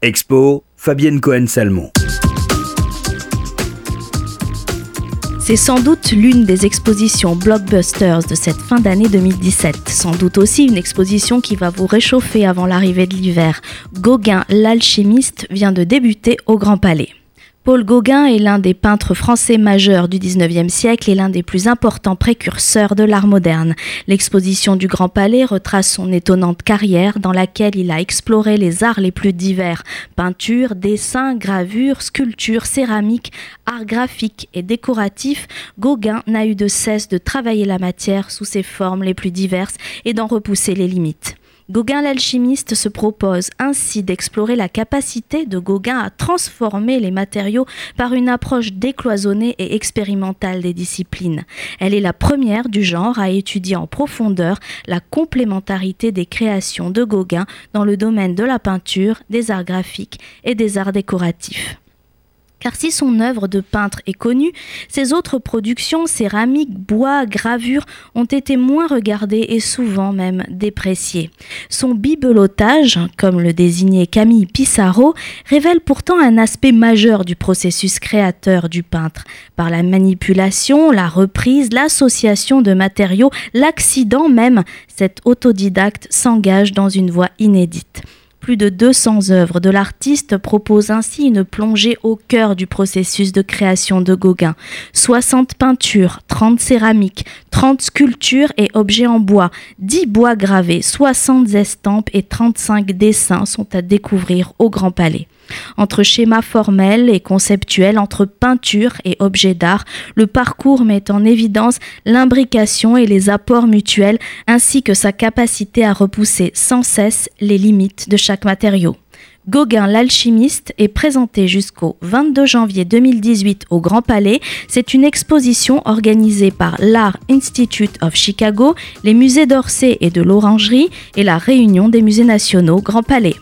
Expo, Fabienne Cohen-Salmon. C'est sans doute l'une des expositions blockbusters de cette fin d'année 2017. Sans doute aussi une exposition qui va vous réchauffer avant l'arrivée de l'hiver. Gauguin, l'alchimiste, vient de débuter au Grand Palais. Paul Gauguin est l'un des peintres français majeurs du XIXe siècle et l'un des plus importants précurseurs de l'art moderne. L'exposition du Grand Palais retrace son étonnante carrière dans laquelle il a exploré les arts les plus divers peinture, dessin, gravure, sculpture, céramique, art graphique et décoratif. Gauguin n'a eu de cesse de travailler la matière sous ses formes les plus diverses et d'en repousser les limites. Gauguin l'alchimiste se propose ainsi d'explorer la capacité de Gauguin à transformer les matériaux par une approche décloisonnée et expérimentale des disciplines. Elle est la première du genre à étudier en profondeur la complémentarité des créations de Gauguin dans le domaine de la peinture, des arts graphiques et des arts décoratifs. Car si son œuvre de peintre est connue, ses autres productions, céramique, bois, gravure, ont été moins regardées et souvent même dépréciées. Son bibelotage, comme le désignait Camille Pissarro, révèle pourtant un aspect majeur du processus créateur du peintre. Par la manipulation, la reprise, l'association de matériaux, l'accident même, cet autodidacte s'engage dans une voie inédite. Plus de 200 œuvres de l'artiste proposent ainsi une plongée au cœur du processus de création de Gauguin. 60 peintures, 30 céramiques, 30 sculptures et objets en bois, 10 bois gravés, 60 estampes et 35 dessins sont à découvrir au Grand Palais. Entre schémas formels et conceptuels, entre peinture et objets d'art, le parcours met en évidence l'imbrication et les apports mutuels ainsi que sa capacité à repousser sans cesse les limites de chaque matériau. Gauguin l'alchimiste est présenté jusqu'au 22 janvier 2018 au Grand Palais. C'est une exposition organisée par l'Art Institute of Chicago, les musées d'Orsay et de l'Orangerie et la Réunion des musées nationaux Grand Palais.